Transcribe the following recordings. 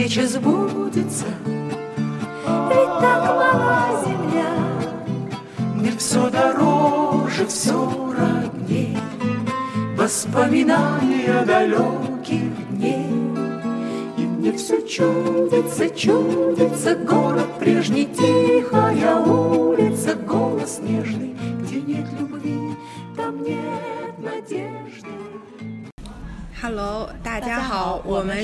встреча сбудется. Ведь так мала земля, Мне все дороже, все родней, Воспоминания далеких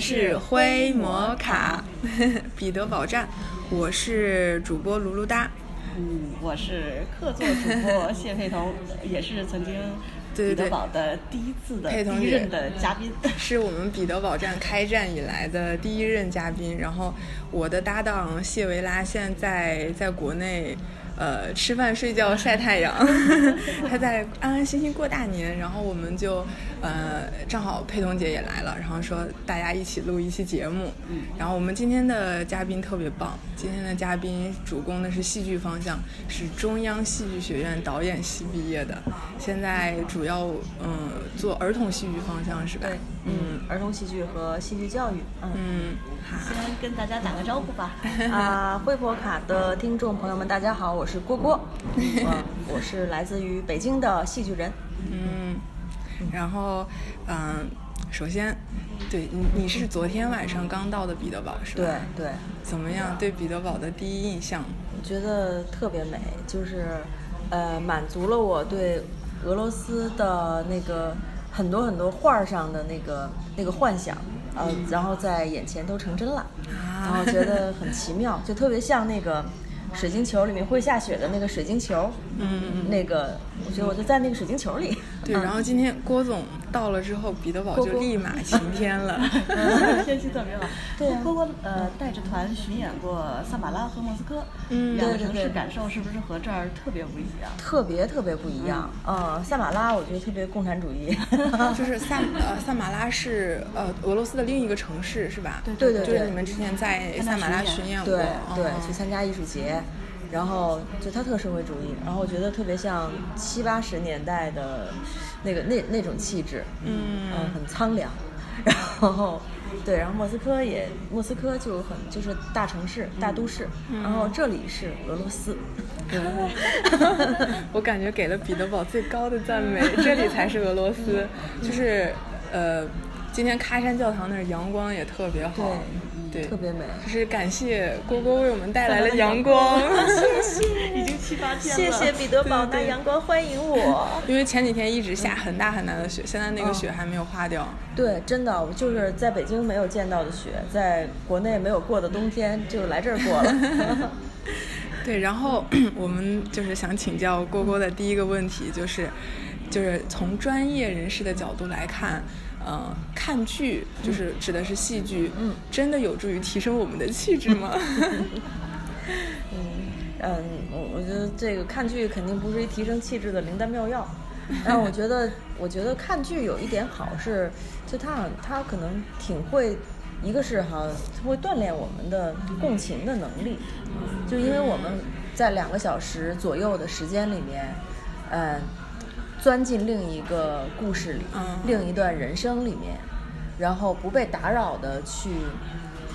是灰摩卡 彼得堡站，我是主播卢卢哒。嗯，我是客座主播谢佩彤，也是曾经对对对彼得堡的第一次的第一任的嘉宾。是我们彼得堡站开站以来的第一任嘉宾，然后我的搭档谢维拉现在在国内，呃，吃饭睡觉晒太阳，他在安安心心过大年，然后我们就呃正好佩彤姐也来了，然后说大家一起录一期节目，嗯。然后我们今天的嘉宾特别棒，今天的嘉宾主攻的是戏剧方向，是中央戏剧学院导演系毕业的，现在主要嗯做儿童戏剧方向是吧？对，嗯，儿童戏剧和戏剧教育，嗯。嗯，先跟大家打个招呼吧。啊，惠博卡的听众朋友们，大家好，我是郭郭，嗯，我是来自于北京的戏剧人，嗯，然后嗯，首先，对你你是昨天晚上刚到的彼得堡是吧？对。对，怎么样？对彼得堡的第一印象？我觉得特别美，就是呃，满足了我对俄罗斯的那个很多很多画儿上的那个那个幻想，呃，然后在眼前都成真了，然后觉得很奇妙，就特别像那个。水晶球里面会下雪的那个水晶球，嗯嗯那个我觉得我就在那个水晶球里。对，嗯然后今天郭总到了之后，彼得堡就立马 晴天了。天气特别好。对啊郭郭呃带着团巡演过萨马拉和莫斯科，嗯两个城市感受是不是和这儿特别不一样？特别特别不一样。呃，萨马拉我觉得特别共产主义。就是萨呃萨马拉是呃俄罗斯的另一个城市是吧？对对对就是你们之前在萨马拉巡演过，对对哦，去参加艺术节，然后就他特社会主义，然后我觉得特别像七八十年代的那个那那种气质，嗯呃很苍凉。然后对，然后莫斯科也莫斯科就很就是大城市、大都市，然后这里是俄罗斯。我感觉给了彼得堡最高的赞美，这里才是俄罗斯，就是呃，今天喀山教堂那儿阳光也特别好，对，特别美就是感谢郭郭为我们带来了阳光，谢谢已经七八天谢了。谢谢彼得堡对对拿阳光欢迎我。因为前几天一直下很大很大的雪，现在那个嗯雪还没有化掉。对，真的，我就是在北京没有见到的雪，在国内没有过的冬天，就来这儿过了。对，然后我们就是想请教郭郭的第一个问题，就是就是从专业人士的角度来看，呃，看剧就是指的是戏剧，嗯，真的有助于提升我们的气质吗？嗯，我我觉得这个看剧肯定不是一提升气质的灵丹妙药，但我觉得，我觉得看剧有一点好是，就它好它可能挺会，一个是哈，它会锻炼我们的共情的能力，就因为我们在两个小时左右的时间里面，呃，钻进另一个故事里，嗯。另一段人生里面，然后不被打扰的去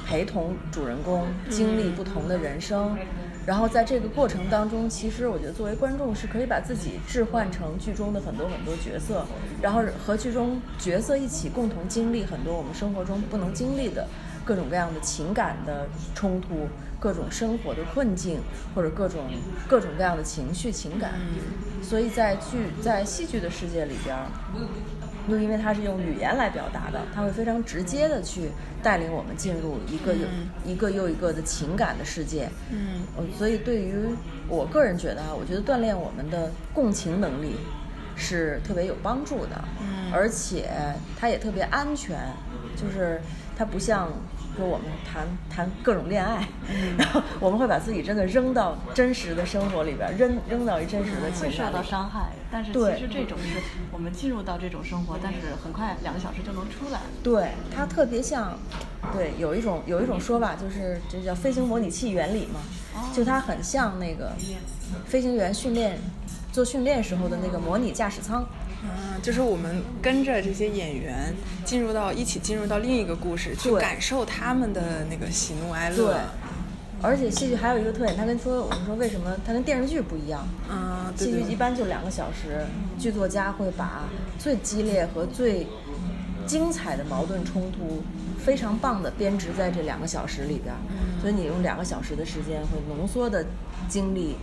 陪同主人公经历不同的人生，然后在这个过程当中，其实我觉得作为观众是可以把自己置换成剧中的很多很多角色，然后和剧中角色一起共同经历很多我们生活中不能经历的各种各样的情感的冲突，各种生活的困境，或者各种各种各样的情绪情感。所以在剧在戏剧的世界里边儿，又因为它是用语言来表达的，它会非常直接的去带领我们进入一个又、一个又一个的情感的世界。嗯嗯，所以对于我个人觉得啊，我觉得锻炼我们的共情能力是特别有帮助的，嗯而且它也特别安全，就是它不像说我们谈谈各种恋爱，然后我们会把自己真的扔到真实的生活里边儿，扔扔到一真实的会受情感里。到伤害，但是对其实这种是我们进入到这种生活，但是很快两个小时就能出来。对，它特别像，对，有一种有一种说法就是这叫飞行模拟器原理嘛，就它很像那个飞行员训练做训练时候的那个模拟驾驶舱。嗯，就是我们跟着这些演员进入到一起进入到另一个故事，去感受他们的那个喜怒哀乐。对，而且戏剧还有一个特点，它跟说我们说为什么它跟电视剧不一样？啊，对戏剧一般就两个小时，剧作家会把最激烈和最精彩的矛盾冲突，非常棒的编织在这两个小时里边儿。所以你用两个小时的时间，会浓缩的经历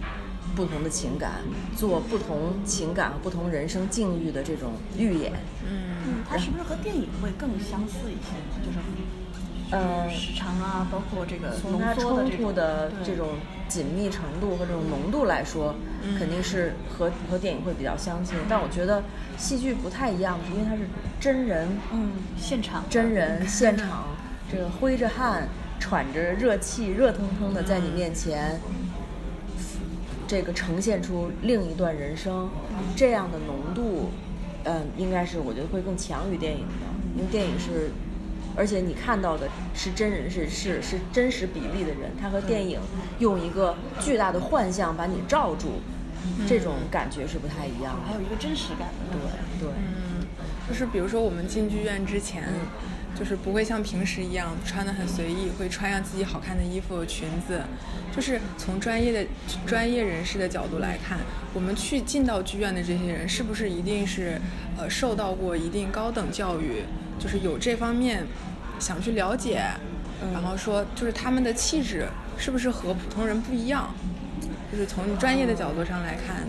不同的情感，做不同情感和不同人生境遇的这种预演。嗯，它是不是和电影会更相似一些呢？就是呃，时长啊，包括这个浓从它冲突的这种紧密程度和这种浓度来说，肯定是和和电影会比较相近。但我觉得戏剧不太一样，因为它是真人，嗯现场真人现场，这个挥着汗、喘着热气、热腾腾的在你面前，这个呈现出另一段人生，这样的浓度，嗯，应该是我觉得会更强于电影的，因为电影是。而且你看到的是真人，是是是真实比例的人，他和电影用一个巨大的幻象把你罩住，这种感觉是不太一样的。还有一个真实感的。对对，嗯，就是比如说我们进剧院之前，就是不会像平时一样穿的很随意，会穿上自己好看的衣服、裙子。就是从专业的专业人士的角度来看，我们去进到剧院的这些人，是不是一定是呃受到过一定高等教育，就是有这方面想去了解，然后说就是他们的气质是不是和普通人不一样？就是从专业的角度上来看，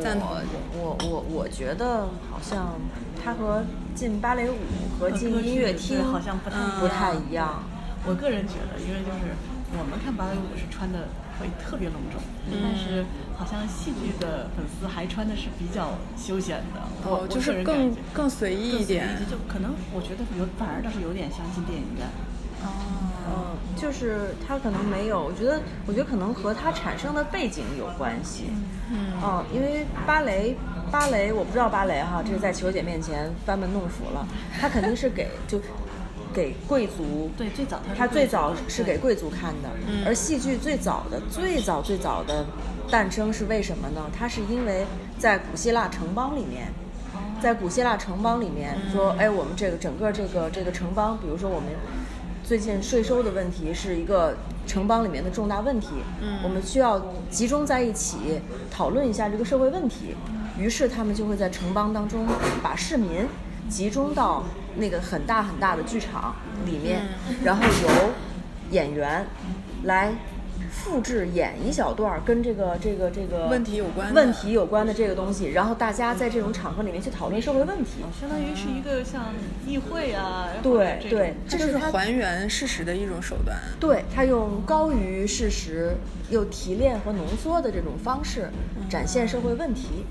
赞同我我我我觉得好像它和进芭蕾舞和进音乐厅好像不太嗯不太一样。我个人觉得，因为就是我们看芭蕾舞是穿的会特别隆重，但是好像戏剧的粉丝还穿的是比较休闲的。我哦，就是更更随意一点。就可能我觉得有反而倒是有点像进电影院。嗯，就是他可能没有，我觉得，我觉得可能和他产生的背景有关系。嗯，因为芭蕾，芭蕾我不知道芭蕾哈，这是在球姐面前班门弄斧了。他肯定是给就给贵族，对，最早它是它最早是给贵族看的，而戏剧最早的、最早、最早的诞生是为什么呢？它是因为在古希腊城邦里面，在古希腊城邦里面说，哎，我们这个整个这个这个城邦，比如说我们最近税收的问题是一个城邦里面的重大问题，我们需要集中在一起讨论一下这个社会问题。于是他们就会在城邦当中把市民集中到那个很大很大的剧场里面，然后由演员来复制演一小段儿跟这个这个这个问题有关问题有关的这个东西，然后大家在这种场合里面去讨论社会问题。相当于是一个像议会啊，对对这就是还原事实的一种手段。对他用高于事实又提炼和浓缩的这种方式展现社会问题，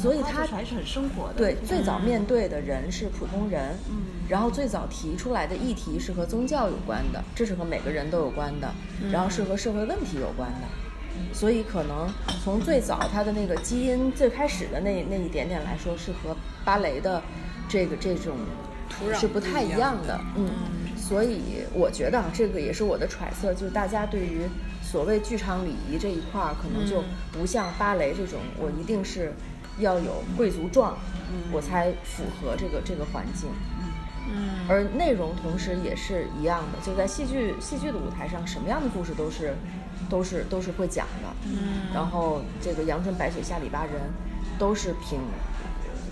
所以他还是很生活的。对最早面对的人是普通人，然后最早提出来的议题是和宗教有关的，这是和每个人都有关的，然后是和社会问题有关的，所以可能从最早它的那个基因最开始的那那一点点来说，是和芭蕾的这个这种土壤是不太一样的，嗯，所以我觉得啊，这个也是我的揣测，就是大家对于所谓剧场礼仪这一块儿，可能就不像芭蕾这种，我一定是要有贵族状，我才符合这个这个环境。嗯，而内容同时也是一样的，就在戏剧戏剧的舞台上，什么样的故事都是都是都是会讲的。嗯，然后这个阳春白雪下里巴人都是平，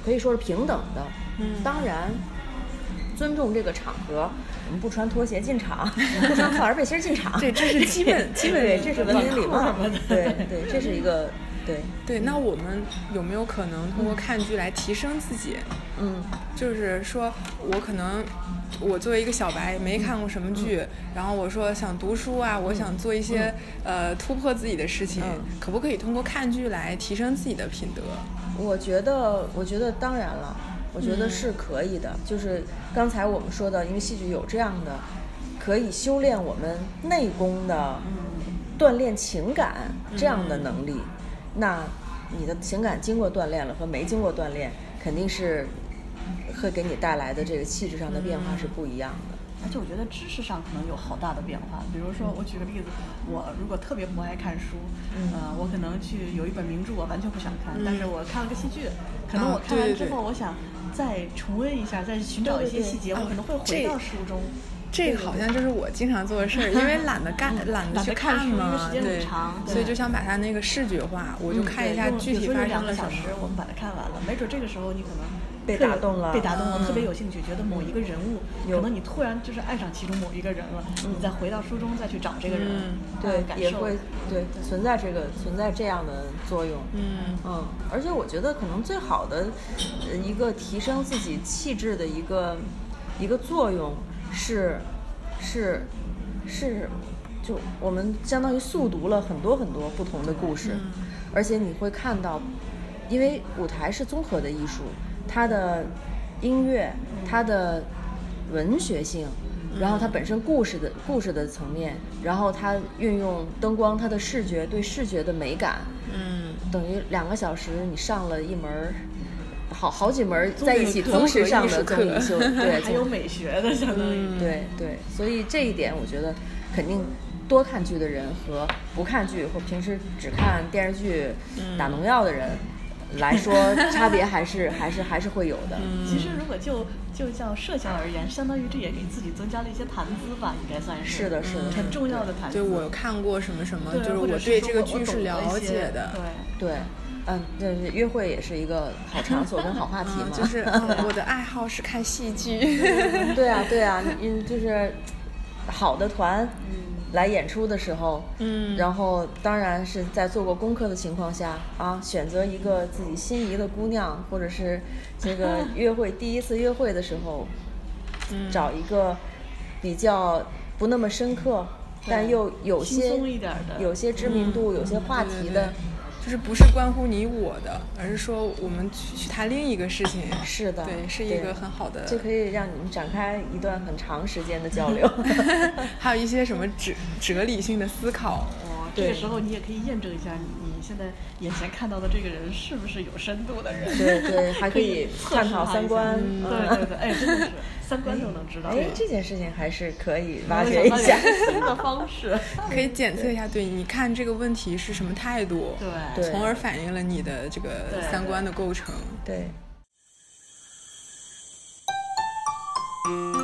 可以说是平等的。嗯，当然。尊重这个场合，我们不穿拖鞋进场，不穿跨栏背心进场，对这是基本 基本对，这是文明礼貌。对对，这是一个对，对，那我们有没有可能通过看剧来提升自己？嗯就是说我可能我作为一个小白，没看过什么剧，嗯然后我说想读书啊，我想做一些、呃突破自己的事情，嗯可不可以通过看剧来提升自己的品德？我觉得，我觉得当然了，我觉得是可以的。就是刚才我们说的，因为戏剧有这样的，可以修炼我们内功的，锻炼情感这样的能力。那你的情感经过锻炼了和没经过锻炼，肯定是会给你带来的这个气质上的变化是不一样的。而且我觉得知识上可能有好大的变化。比如说，我举个例子，我如果特别不爱看书，嗯呃，我可能去有一本名著我完全不想看，但是我看了个戏剧，可能啊我看完之后，我想再重温一下，再寻找一些细节，对对我可能会回到书中。这个好像就是我经常做的事儿，因为懒得干，懒得去看嘛，时间很对。所以就想把它那个视觉化，我就嗯看一下具体发生了什么个小时，。我们把它看完了，没准这个时候你可能被打动了被打动了，嗯特别有兴趣，觉得某一个人物，有可能你突然就是爱上其中某一个人了，你再回到书中再去找这个人，嗯对，也会对存在这个存在这样的作用。嗯。嗯，而且我觉得可能最好的呃一个提升自己气质的一个一个作用是是是，就我们相当于速读了很多很多不同的故事，而且你会看到，因为舞台是综合的艺术，它的音乐，它的文学性。然后它本身故事的故事的层面，然后它运用灯光，它的视觉对视觉的美感，嗯，等于两个小时你上了一门儿，好好几门儿在一起同时上的课综艺秀，对，还有美学的，相当于。对对，所以这一点我觉得肯定多看剧的人和不看剧或平时只看电视剧打农药的人来说，差别还是还是还是会有的。其实如果就就叫设想而言，相当于这也给自己增加了一些谈资吧，应该算是。是的，是的，很重要的谈资。对我看过什么什么，就是我对这个剧是了解的。对。对，嗯，就是约会也是一个好场所跟好话题嘛。嗯，就是嗯我的爱好是看戏剧。对啊，对啊，嗯，就是好的团来演出的时候，嗯然后当然是在做过功课的情况下啊，选择一个自己心仪的姑娘，或者是这个 约会第一次约会的时候，嗯找一个比较不那么深刻，但又有些轻松一点的有些知名度、有些话对对对题的，就是不是关乎你我的，而是说我们去去谈另一个事情。是的，对，是一个很好的。就可以让你们展开一段很长时间的交流。还有一些什么哲哲理性的思考。哦，这个时候你也可以验证一下你你现在眼前看到的这个人是不是有深度的人。对 对，还可以探讨三观。嗯对对对，哎，真的是 三观都能知道。哎，这件事情还是可以挖掘一下。新的方式。可以检测一下，对，你看这个问题是什么态度，对对从而反映了你的这个三观的构成。对。呃，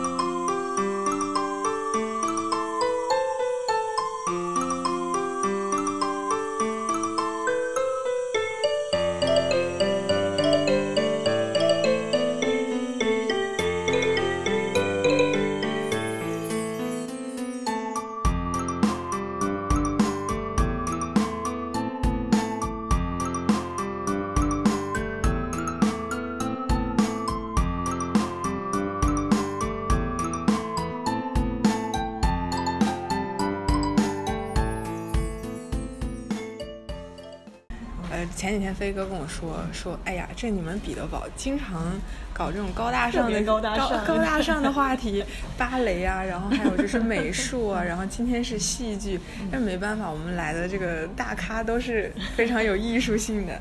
飞哥跟我说说，哎呀，这你们彼得堡经常搞这种高大上的高大上高大上的话题，芭蕾啊，然后还有就是美术啊，然后今天是戏剧，但没办法，我们来的这个大咖都是非常有艺术性的。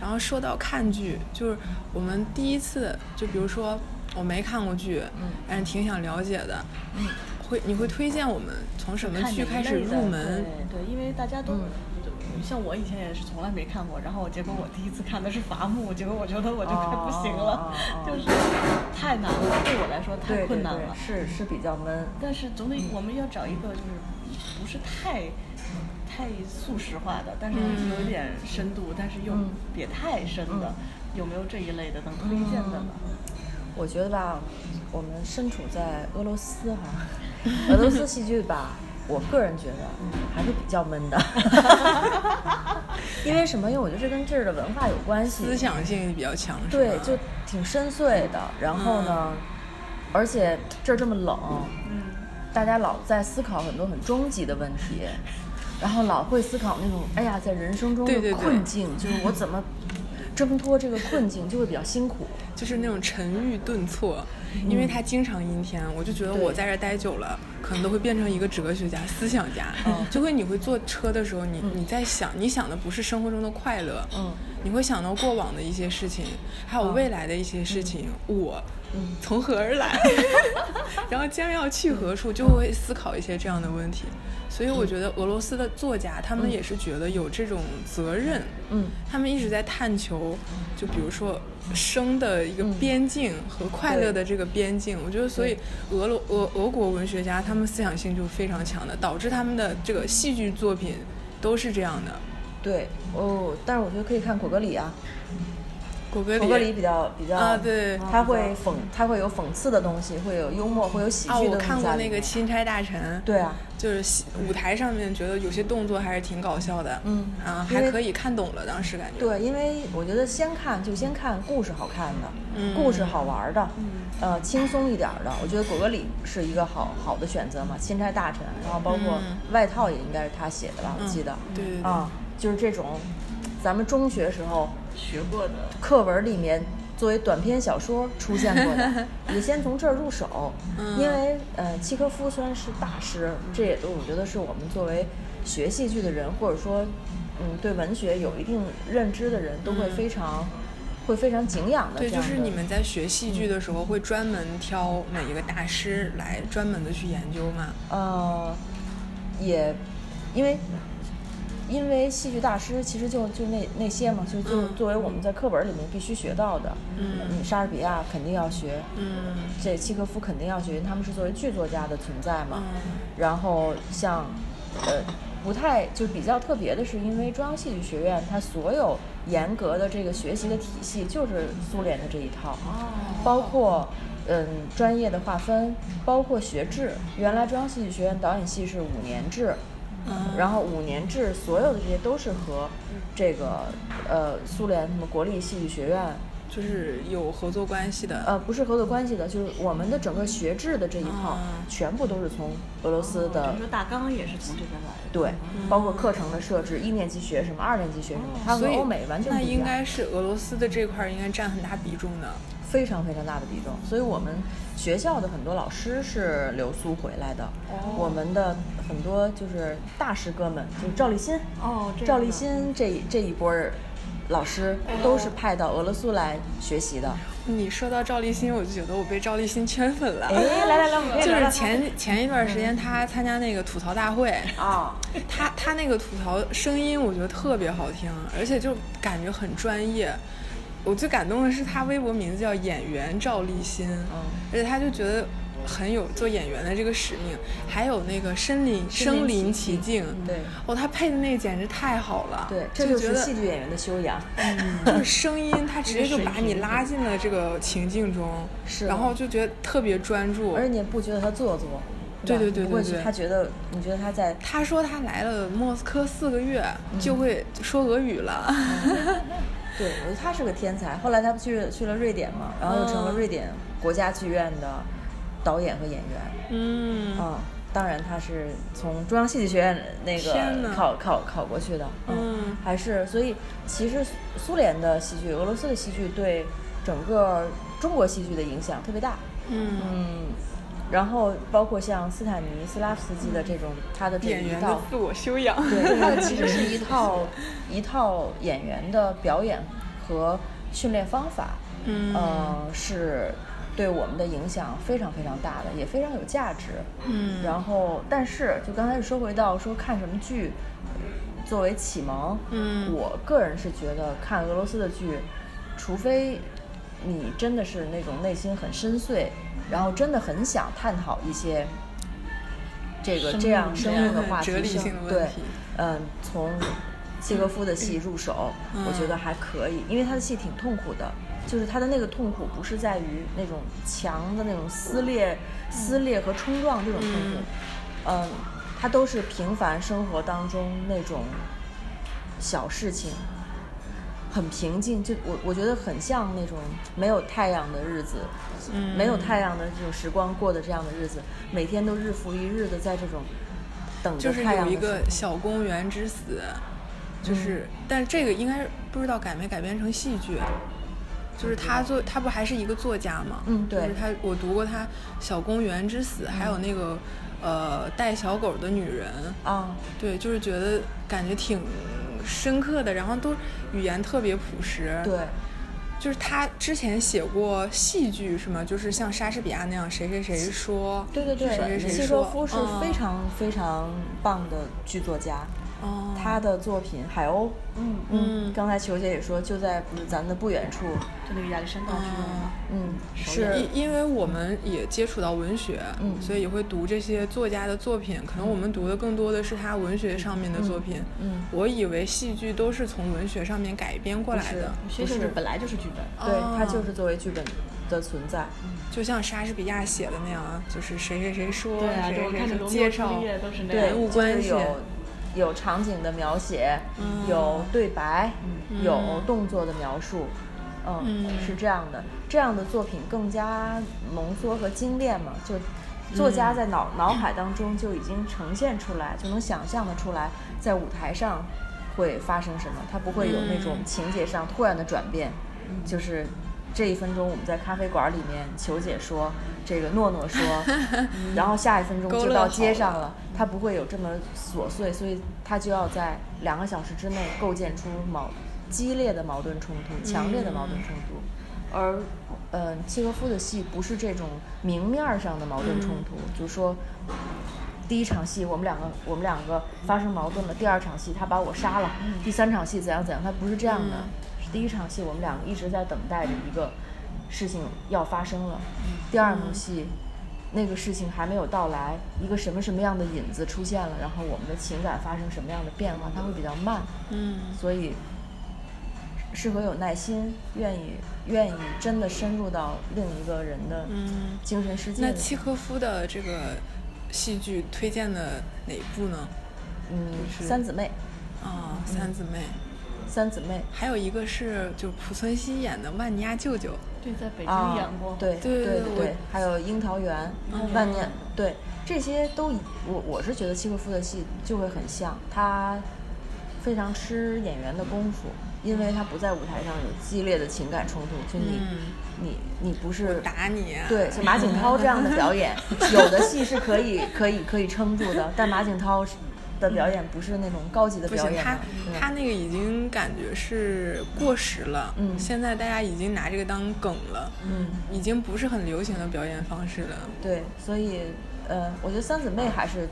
然后说到看剧，就是我们第一次，就比如说我没看过剧，嗯但是挺想了解的，嗯会你会推荐我们从什么剧开始入门？对对，因为大家都。像我以前也是从来没看过，然后结果我第一次看的是伐木，结果我觉得我就快不行了，就是太难了，对我来说太困难了。，是是比较闷。但是总得我们要找一个就是不是太太速食化的，但是有一点深度，但是又嗯别太深的，有没有这一类的能推荐的呢？我觉得吧，我们身处在俄罗斯哈，俄罗斯戏剧吧，我个人觉得还是比较闷的。因为什么？因为我觉得这跟这儿的文化有关系。思想性比较强，对，就挺深邃的。然后呢，而且这儿这么冷，嗯，大家老在思考很多很终极的问题，然后老会思考那种，哎呀，在人生中的对对对困境，就是我怎么挣脱这个困境，就会比较辛苦。就是那种沉郁顿挫，因为他经常阴天，我就觉得我在这儿待久了，可能都会变成一个哲学家、思想家。就会你会坐车的时候，你你在想，你想的不是生活中的快乐，嗯，你会想到过往的一些事情，还有未来的一些事情。我从何而来？然后将要去何处，就会思考一些这样的问题。所以我觉得俄罗斯的作家，他们也是觉得有这种责任。嗯，他们一直在探求，就比如说生的一个边境和快乐的这个边境。我觉得，所以俄罗俄俄国文学家他们思想性就非常强的，导致他们的这个戏剧作品都是这样的。对，哦，但是我觉得可以看果戈里啊。果戈里，果戈里比较比较啊，对，他会讽，他会有讽刺的东西，会有幽默，会有喜剧的。啊，我看过那个《钦差大臣》。对啊，就是舞台上面觉得有些动作还是挺搞笑的。嗯，啊，还可以看懂了，当时感觉。对，因为我觉得先看就先看故事好看的，故事好玩的，呃，轻松一点的。我觉得果戈里是一个好好的选择嘛，《钦差大臣》，然后包括外套也应该是他写的吧，我记得。对对对。啊，就是这种，咱们中学时候学过的课文里面。作为短篇小说出现过的，也先从这儿入手，因为呃，契诃夫虽然是大师，这也都我觉得是我们作为学戏剧的人，或者说嗯对文学有一定认知的人都会非常会非常敬仰的。对，就是你们在学戏剧的时候会专门挑哪一个大师来专门的去研究吗？呃，也因为。因为戏剧大师其实就就那那些嘛，就就作为我们在课本里面必须学到的。嗯，莎士比亚肯定要学。嗯，这契诃夫肯定要学，他们是作为剧作家的存在嘛。嗯。然后像，呃，不太就比较特别的是，因为中央戏剧学院它所有严格的这个学习的体系就是苏联的这一套。哦。包括嗯专业的划分，包括学制，原来中央戏剧学院导演系是五年制。然后五年制，所有的这些都是和这个呃苏联什么国立戏剧学院就是有合作关系的。呃，不是合作关系的，就是我们的整个学制的这一套，全部都是从俄罗斯的。你说大纲也是从这边来的。对，包括课程的设置，一年级学什么，二年级学什么，它和欧美完全不一样。那应该是俄罗斯的这块应该占很大比重的。非常非常大的比重，所以我们学校的很多老师是留苏回来的。我们的很多就是大师哥们，就是赵立新。哦，赵立新这这一波老师都是派到俄罗斯来学习的。你说到赵立新，我就觉得我被赵立新圈粉了。哎，来来来，就是前前一段时间他参加那个吐槽大会啊，他他那个吐槽声音我觉得特别好听，而且就感觉很专业。我最感动的是他微博名字叫演员赵立新，嗯，而且他就觉得很有做演员的这个使命，还有那个身临身临其境，对，哦，他配的那个简直太好了，对，这就是戏剧演员的修养，就是声音，他直接就把你拉进了这个情境中，是，然后就觉得特别专注，而且你也不觉得他做作，对对对对对，他觉得你觉得他在，他说他来了莫斯科四个月就会说俄语了。对，我觉得他是个天才。后来他不去去了瑞典嘛，然后又成了瑞典国家剧院的导演和演员。嗯，啊，当然他是从中央戏剧学院那个考考考过去的。嗯，还是所以其实苏联的戏剧、俄罗斯的戏剧对整个中国戏剧的影响特别大。嗯嗯。然后包括像斯坦尼斯拉夫斯基的这种他的这一套自我修养，对，他的其实是 一套一套演员的表演和训练方法，嗯，呃，是对我们的影响非常非常大的，也非常有价值。嗯，然后但是就刚才说回到说看什么剧作为启蒙，嗯，我个人是觉得看俄罗斯的剧，除非你真的是那种内心很深邃。然后真的很想探讨一些这个这样生命的话题，对，嗯，从契诃夫的戏入手，我觉得还可以，因为他的戏挺痛苦的，就是他的那个痛苦不是在于那种强的那种撕裂、撕裂和冲撞这种痛苦，嗯，他都是平凡生活当中那种小事情。很平静，就我我觉得很像那种没有太阳的日子，没有太阳的这种时光过的这样的日子，每天都日复一日的在这种等着太阳。就是有一个小公园之死，就是，但是这个应该不知道改没改编成戏剧，就是他作他不还是一个作家吗？嗯，对。就是他，我读过他《小公园之死》，还有那个呃带小狗的女人啊，对，就是觉得感觉挺。深刻的，然后都语言特别朴实。对，就是他之前写过戏剧是吗？就是像莎士比亚那样，谁谁谁说，对对对，谁谁谁契说诃夫是嗯非常非常棒的剧作家。哦，他的作品《海鸥》，嗯，嗯刚才球姐也说，就在不是咱们的不远处，就那个亚历山大剧院嘛。嗯，是因因为我们也接触到文学，嗯。所以也会读这些作家的作品。可能我们读的更多的是他文学上面的作品。嗯。我以为戏剧都是从文学上面改编过来的，学不是就是。本来就是剧本。对，哦。它就是作为剧本的存在。就像莎士比亚写的那样，就是谁谁谁说，对啊，谁谁谁介绍对，人物就是关系有有场景的描写，嗯。有对白，有嗯。动作的描述，嗯，嗯。是这样的。这样的作品更加浓缩和精炼嘛，就作家嗯在脑、脑海当中就已经呈现出来，就能想象的出来，在舞台上会发生什么，他不会有那种嗯。情节上突然的转变，就是。这一分钟我们在咖啡馆里面，球姐说，这个诺诺说，然后下一分钟就到街上了，他不会有这么琐碎，所以他就要在两个小时之内构建出矛激烈的矛盾冲突、强烈的矛盾冲突。而，呃，契诃夫的戏不是这种明面儿上的矛盾冲突，就是说，第一场戏我们两个我们两个发生矛盾了，第二场戏他把我杀了，第三场戏怎样怎样，他不是这样的。是第一场戏我们两个一直在等待着一个事情要发生了，第二幕戏。那个事情还没有到来，一个什么什么样的引子出现了，然后我们的情感发生什么样的变化，它会比较慢，嗯所以适合有耐心、愿意愿意真的深入到另一个人的嗯。精神世界的。那契诃夫的这个戏剧推荐的哪一部呢？嗯，是三姊妹，啊、三姊妹，三姊妹还有一个是就濮存昕演的《万尼亚舅舅》。对，在北京啊演过。，对对对对还有樱桃园、嗯万年，对这些都以我我是觉得契诃夫的戏就会很像，他非常吃演员的功夫，因为他不在舞台上有激烈的情感冲突，就你、嗯你你不是打你啊！对，像马景涛这样的表演，有的戏是可以可以可以撑住的，但马景涛的表演不是那种高级的表演嘛。对他那个已经感觉是过时了。嗯现在大家已经拿这个当梗了。嗯，已经不是很流行的表演方式了。对，所以呃，我觉得三姊妹还是，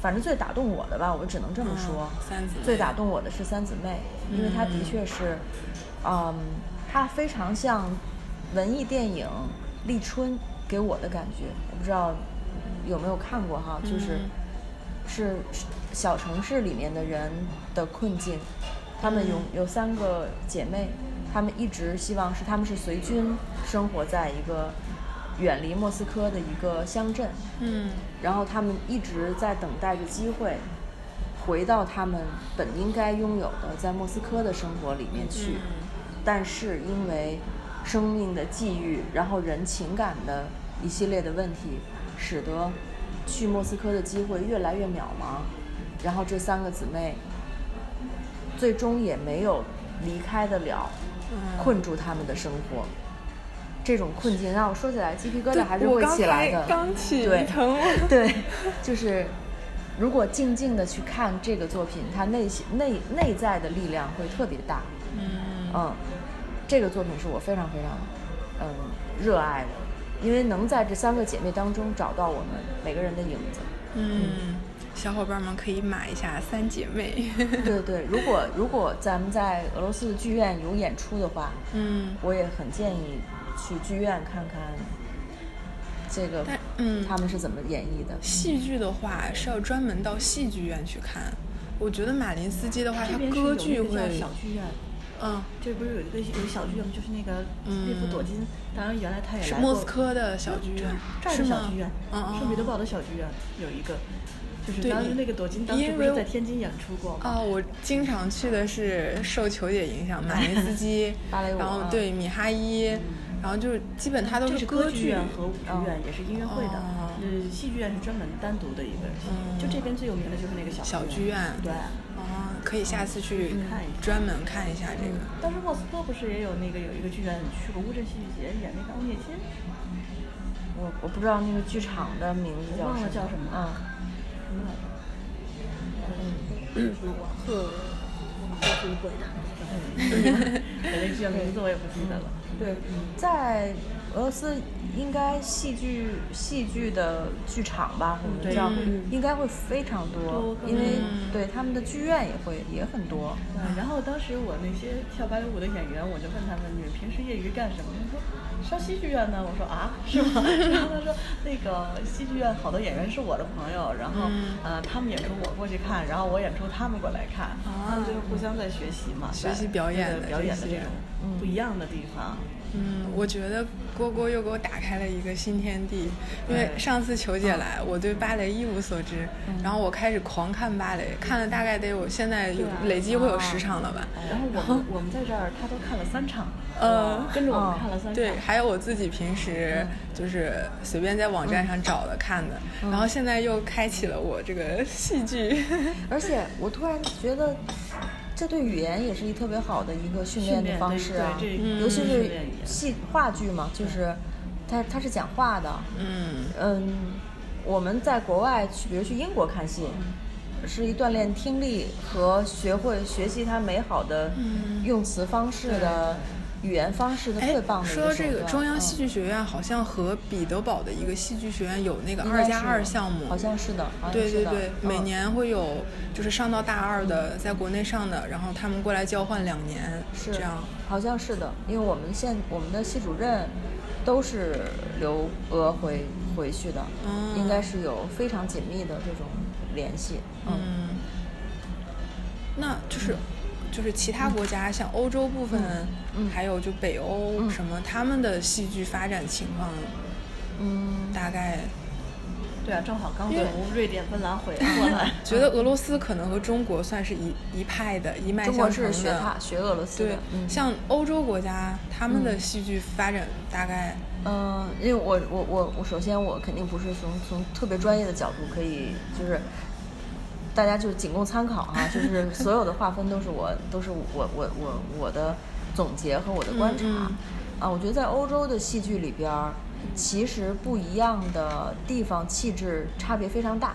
反正最打动我的吧，我只能这么说。嗯三姊妹最打动我的是三姊妹，因为她的确是，嗯，她非常像文艺电影《立春》给我的感觉，我不知道有没有看过哈，就是、嗯是小城市里面的人的困境，她们有有三个姐妹，她们一直希望是她们是随军生活在一个远离莫斯科的一个乡镇，嗯然后他们一直在等待着机会，回到他们本应该拥有的在莫斯科的生活里面去。但是因为生命的际遇，然后人情感的一系列的问题，使得去莫斯科的机会越来越渺茫。然后这三个姊妹最终也没有离开得了嗯困住他们的生活。这种困境让我说起来鸡皮疙瘩还是会起来的。刚起对。对，就是如果静静的去看这个作品，它内心内内在的力量会特别大。嗯嗯，这个作品是我非常非常嗯热爱的，因为能在这三个姐妹当中找到我们每个人的影子。嗯，小伙伴们可以买一下《三姐妹》。对对，如果如果咱们在俄罗斯的剧院有演出的话，嗯，我也很建议去剧院看看这个但嗯，他们是怎么演绎的。戏剧的话是要专门到戏剧院去看。我觉得马林斯基的话，他这边是有歌剧一个叫会，小剧院，嗯，这不是有一个有小剧院吗？就是那个列夫朵金，当然原来他也来过。是莫斯科的小剧院，这儿是小剧院，？嗯嗯，圣彼得堡的小剧院有一个，就是当时那个朵金当时因为不是在天津演出过吗？啊，我经常去的是受球姐影响，马林斯基 芭蕾舞然后啊对米哈伊，然后就是基本它都这是歌剧院和舞剧哦院，也是音乐会的。哦呃，戏剧院是专门单独的一个。嗯就这边最有名的就是那个小小剧院对。哦，可以下次去看一下专门看一下这个。当时莫斯科不是也有那个有一个剧院，你去过乌镇戏剧节演那个奥涅金，我我不知道那个剧场的名字叫忘了什么，叫什么嗯，什么来着？赫，是鬼的，嗯，那剧院名字我也不记得了。对，在俄罗斯应该戏剧戏剧的剧场吧，我们对叫嗯应该会非常多多，因为嗯对他们的剧院也会也很多。嗯，然后当时我那些跳芭蕾舞的演员，我就问他们：“你们平时业余干什么？”他说：“上戏剧院呢。”我说：“啊，是吗？”然后他说：“那个戏剧院好多演员是我的朋友，然后、呃，他们演出我过去看，然后我演出他们过来看，他们就是互相在学习嘛，学习表演的表演的这种不一样的地方。我觉得郭郭又给我打开了一个新天地，因为上次球姐来，我对芭蕾一无所知，然后我开始狂看芭蕾，看了大概得有现在有累计会有十场了吧。然后我们我们在这儿，他都看了三场，呃跟着我们看了三场。对，还有我自己平时就是随便在网站上找的看的，然后现在又开启了我这个戏剧。而且我突然觉得，这对语言也是一特别好的一个训练的方式啊，对这嗯。尤其是戏话剧嘛，就是它它是讲话的，嗯。嗯，我们在国外去，比如去英国看戏，是一锻炼听力和学会学习它美好的用词方式的语言方式的哎最棒，的说到这个，中央戏嗯剧学院好像和彼得堡的一个戏剧学院有那个二加二项目，好像是的，对对对，每嗯年会有就是上到大二的，在国内上的，然后他们过来交换两年，是这样。好像是的，因为我们现我们的系主任都是留俄回回去的，嗯应该是有非常紧密的这种联系。嗯，嗯，那就是就是其他国家，像欧洲部分，嗯还有就北欧嗯什么，他们的戏剧发展情况嗯，大概。对啊，正好刚从瑞典、芬兰回过来。觉得俄罗斯可能和中国算是一一派的，一脉相承的。是学他学俄罗斯对的，，嗯像欧洲国家，他们的戏剧发展大概，嗯，因为我我我我首先我肯定不是从从特别专业的角度可以就是。大家就仅供参考哈、就是所有的划分都是我都是我我我我的总结和我的观察、啊，我觉得在欧洲的戏剧里边儿，其实不一样的地方气质差别非常大，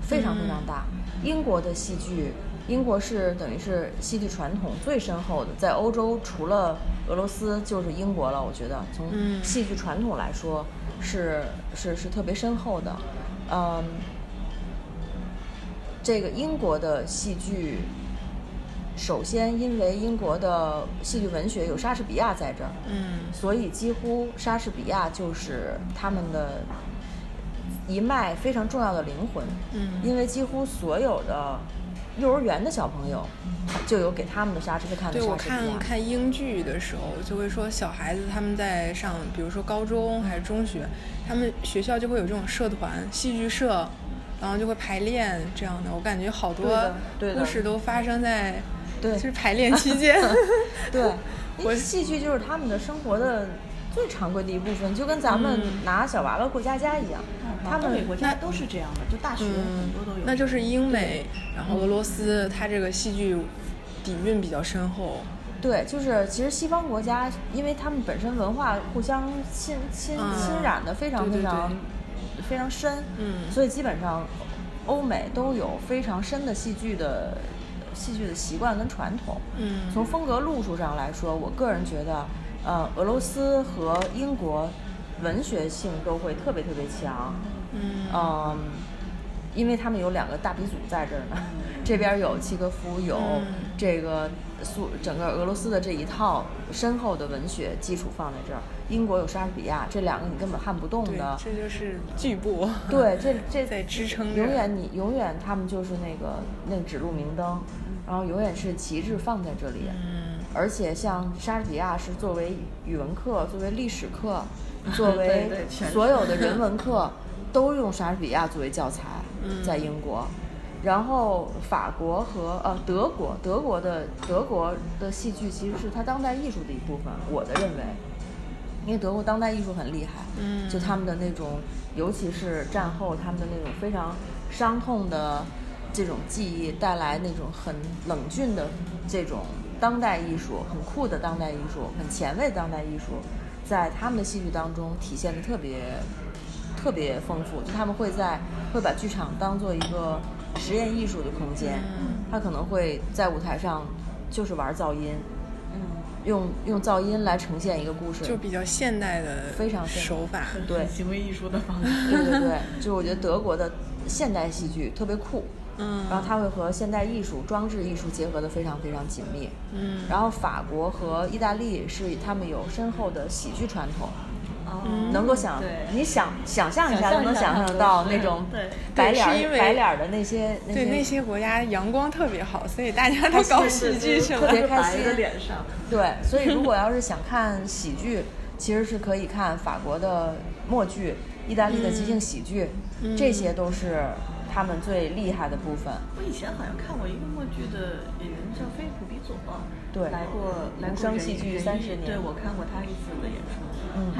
非常非常大。英国的戏剧，英国是等于是戏剧传统最深厚的，在欧洲除了俄罗斯就是英国了。我觉得从嗯戏剧传统来说是是是特别深厚的，嗯。这个英国的戏剧，首先因为英国的戏剧文学有莎士比亚在这儿，嗯所以几乎莎士比亚就是他们的一脉非常重要的灵魂。嗯因为几乎所有的幼儿园的小朋友，就有给他们的莎士比看的对我。看看英剧的时候，就会说小孩子他们在上，比如说高中还是中学，他们学校就会有这种社团、戏剧社，然后就会排练这样的。我感觉好多故事都发生在对就是 排练期间。对，因我为戏剧就是他们的生活的最常规的一部分，就跟咱们嗯拿小娃娃过家家一样。他们欧美国家都是这样的，就大学很嗯多都有。，那就是英美，然后俄罗斯，它这个戏剧底蕴比较深厚。对，就是其实西方国家，因为他们本身文化互相侵侵嗯侵染的非常非常对非常深，嗯所以基本上欧美都有非常深的戏剧的戏剧的习惯跟传统。嗯从风格路数上来说，我个人觉得，呃，俄罗斯和英国文学性都会特别特别强。嗯嗯，因为他们有两个大鼻祖在这儿呢，这边有契诃夫，有嗯这个苏整个俄罗斯的这一套深厚的文学基础放在这儿，英国有莎士比亚，这两个你根本撼不动的，。这就是巨部。对，这 这在支撑着永远你永远他们就是那个那指路明灯，然后永远是旗帜放在这里。嗯而且像莎士比亚是作为语文课、作为历史课、作为所有的人文课，都用莎士比亚作为教材，嗯在英国。然后法国和呃德国，德国的德国的戏剧其实是它当代艺术的一部分，我的认为，因为德国当代艺术很厉害，嗯就他们的那种，尤其是战后他们的那种非常伤痛的这种记忆，带来那种很冷峻的这种当代艺术，很酷的当代艺术，很前卫的当代艺术，在他们的戏剧当中体现的特别特别丰富。就他们会在会把剧场当做一个实验艺术的空间，嗯。他可能会在舞台上就是玩噪音，嗯，用用噪音来呈现一个故事，就比较现代的非常现代。手法。对。行为艺术的方式。对对对，就我觉得德国的现代戏剧特别酷，嗯，然后它会和现代艺术、装置艺术结合的非常非常紧密。嗯，然后法国和意大利是他们有深厚的喜剧传统，哦能够想对。你想想象一下都能想象到那种对。白脸白脸儿的那些那对那些些国家阳光特别好，所以大家都搞喜剧去了。特别开心。脸上，对，所以如果要是想看喜剧，其实是可以看法国的默剧、意大利的即兴喜剧，嗯。这些都是他们最厉害的部分。我以前好像看过一个默剧的演员叫菲普·比佐，对。来过来过人无声戏剧人30年。对我看过他一次的演出，嗯。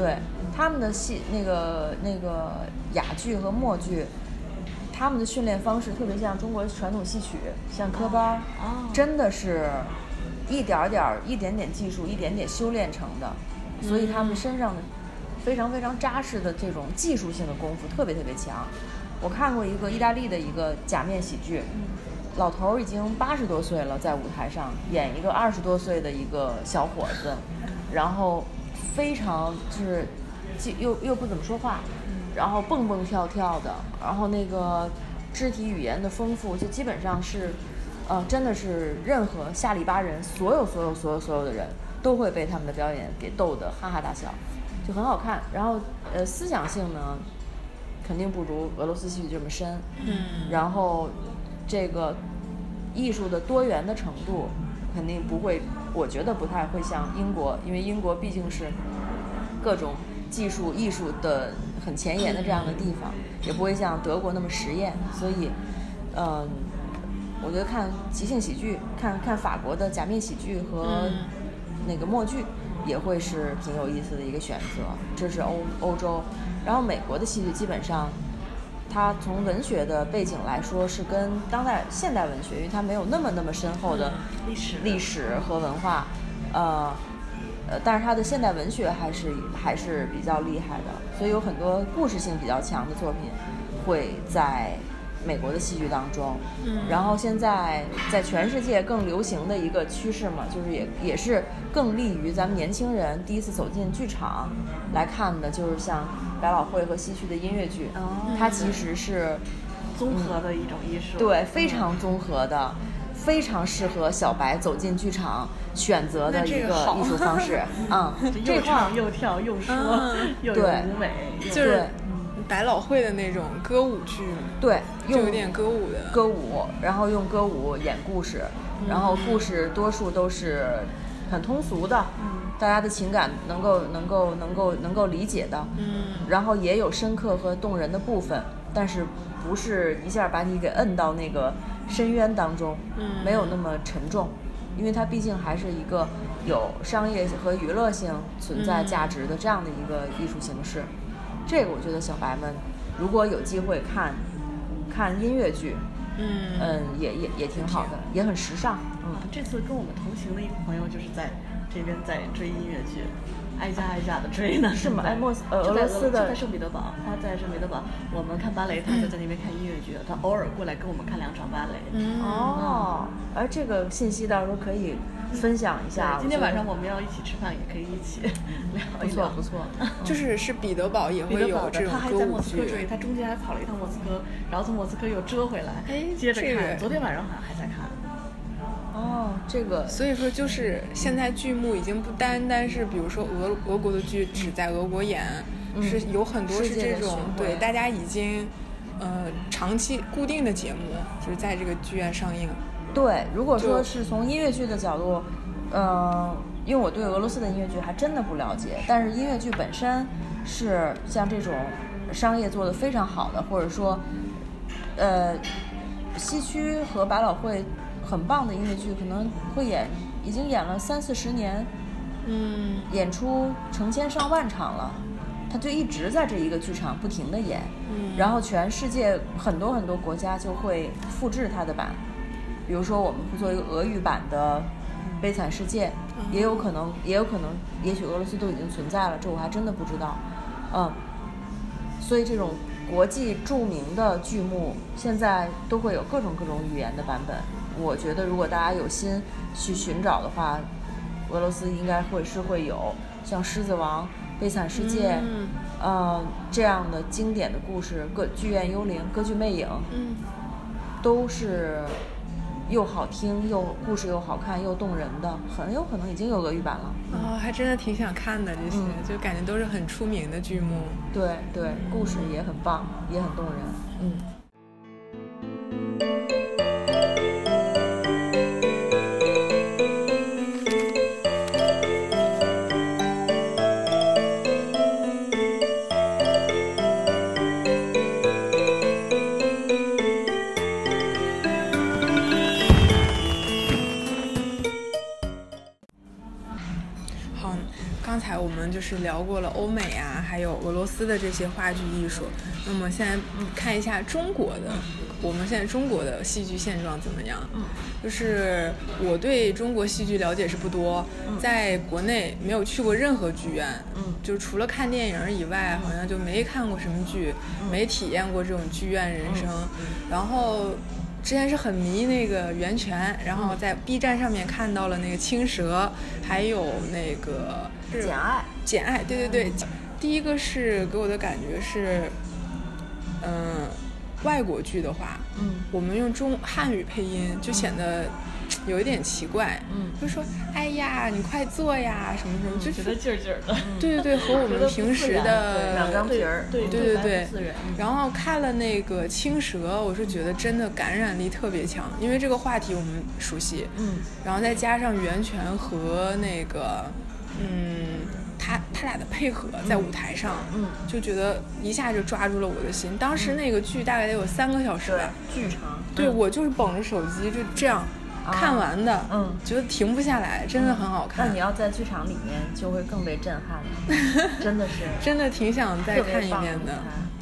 对他们的戏，那个那个哑剧和默剧，他们的训练方式特别像中国传统戏曲，像科班儿，哦真的是一点儿点儿、一点点技术、一点点修炼成的，所以他们身上的非常非常扎实的这种技术性的功夫特别特别强。我看过一个意大利的一个假面喜剧，老头儿已经八十多岁了，在舞台上演一个二十多岁的一个小伙子，然后非常就是既又又不怎么说话，然后蹦蹦跳跳的，然后那个肢体语言的丰富，就基本上是，呃，真的是任何下里巴人，所有所有所有所有的人都会被他们的表演给逗得哈哈大笑，就很好看。然后呃，思想性呢，肯定不如俄罗斯戏剧这么深，嗯，然后这个艺术的多元的程度肯定不会，我觉得不太会像英国，因为英国毕竟是各种技术艺术的很前沿的这样的地方，也不会像德国那么实验，所以，嗯、我觉得看即兴喜剧，看看法国的假面喜剧和嗯那个默剧，也会是挺有意思的一个选择。这是欧欧洲，然后美国的戏剧基本上，它从文学的背景来说是跟当代现代文学，因为它没有那么那么深厚的历史历史和文化，呃。呃，但是它的现代文学还是还是比较厉害的，所以有很多故事性比较强的作品会在美国的戏剧当中。嗯然后现在在全世界更流行的一个趋势嘛，就是也也是更利于咱们年轻人第一次走进剧场来看的，就是像百老汇和西区的音乐剧，哦它其实是综合的一种艺术。对非常综合的。非常适合小白走进剧场选择的一个艺术方式，嗯，这块儿又唱又跳又说嗯又有对舞美，又就是对百老汇的那种歌舞剧，对，用就有点歌舞的。歌舞，然后用歌舞演故事，然后故事多数都是很通俗的，大家的情感能够能够能够能够理解的，嗯。然后也有深刻和动人的部分，但是不是一下把你给摁到那个深渊当中，嗯。没有那么沉重，因为它毕竟还是一个有商业和娱乐性存在价值的这样的一个艺术形式。这个我觉得小白们如果有机会看看音乐剧，嗯嗯，也也也挺好的，也很时尚，嗯。啊，这次跟我们同行的一个朋友就是在这边在追音乐剧，挨家挨家的追呢。是吗现 在哎莫斯呃就在俄罗斯的就在圣彼得堡，他在圣彼得堡，我们看芭蕾，他就在那边看音乐剧，他偶尔过来跟我们看两场芭蕾。嗯哦，而这个信息到时候可以分享一下。今天晚上我我们要一起吃饭，也可以一起 聊一聊。不错不错，就是是彼得堡也会有这种他还在莫斯科追，。他中间还跑了一趟莫斯科，然后从莫斯科又折回来，哎接着看。这个昨天晚上好像还在看。哦，这个所以说，就是现在剧目已经不单单是，比如说俄俄国的剧只在俄国演，嗯是有很多是这种对大家已经呃长期固定的节目，就是在这个剧院上映。对，如果说是从音乐剧的角度，嗯、因为我对俄罗斯的音乐剧还真的不了解，但是音乐剧本身是像这种商业做得非常好的，或者说，呃，西区和百老汇很棒的音乐剧，可能会演，已经演了三四十年，嗯。演出成千上万场了，他就一直在这一个剧场不停的演，嗯。然后全世界很多很多国家就会复制他的版，比如说我们会做一个俄语版的《悲惨世界》，也有可能，也有可能，也许俄罗斯都已经存在了，这我还真的不知道，嗯，所以这种国际著名的剧目现在都会有各种各种语言的版本，我觉得如果大家有心去寻找的话，俄罗斯应该会是会有像《狮子王》《悲惨世界》嗯。呃这样的经典的故事，歌剧院幽灵、歌剧魅影嗯，都是又好听又故事又好看又动人的，很有可能已经有俄语版了。哦，还真的挺想看的这些，嗯就感觉都是很出名的剧目。对对，故事也很棒，也很动人。嗯。聊过了欧美啊，还有俄罗斯的这些话剧艺术。那么现在嗯看一下中国的，我们现在中国的戏剧现状怎么样？嗯，就是我对中国戏剧了解是不多，在国内没有去过任何剧院，嗯就除了看电影以外，好像就没看过什么剧，没体验过这种剧院人生。然后之前是很迷那个袁泉，然后在 B 站上面看到了那个青蛇，还有那个是。简爱，简爱，对对对，第一个是给我的感觉是，嗯、外国剧的话，嗯。我们用中汉语配音就显得有一点奇怪，嗯。就说哎呀，你快坐呀，什么什么，就觉得劲儿劲儿的。对对对，和我们平时的两张皮儿，对对对对然后看了那个青蛇，我是觉得真的感染力特别强，因为这个话题我们熟悉，嗯然后再加上袁泉和那个，嗯，他他俩的配合在舞台上，嗯，就觉得一下就抓住了我的心。当时那个剧大概得有三个小时吧，，剧长，对我就是捧着手机就这样看完的，嗯。觉得停不下来，真的很好看。那你，要在剧场里面就会更被震撼了，真的是。真的挺想再看一遍的。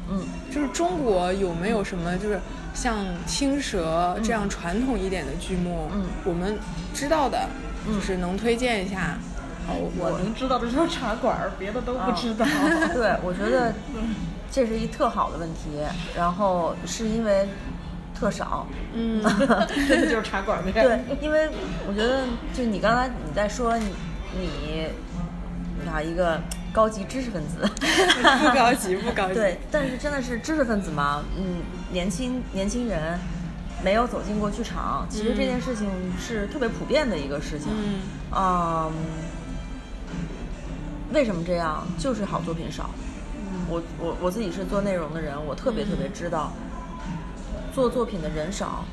嗯。就是中国有没有什么就是像青蛇这样传统一点的剧目，嗯。我们知道的，就是能推荐一下。好，我能知道的就是茶馆儿，别的都不知道。对，我觉得这是一特好的问题，然后是因为特少，嗯，真的就是茶馆儿面。对，因为我觉得就你刚才你在说你你你看一个高级知识分子，不高级，不高级。对，但是真的是知识分子嘛，嗯，年轻年轻人没有走进过剧场，其实这件事情是特别普遍的一个事情。嗯嗯，为什么这样？就是好作品少。我我我自己是做内容的人，我特别特别知道，做作品的人少，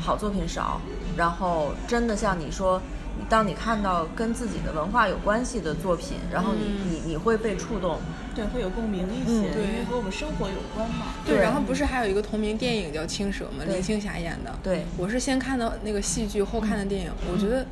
好作品少，然后真的像你说，当你看到跟自己的文化有关系的作品，然后你、嗯你你会被触动。对，会有共鸣一嗯些，对因为和我们生活有关嘛。对，对然后不是还有一个同名电影叫《青蛇》吗？对林青霞演的。对我是先看到那个戏剧，后看的电影。我觉得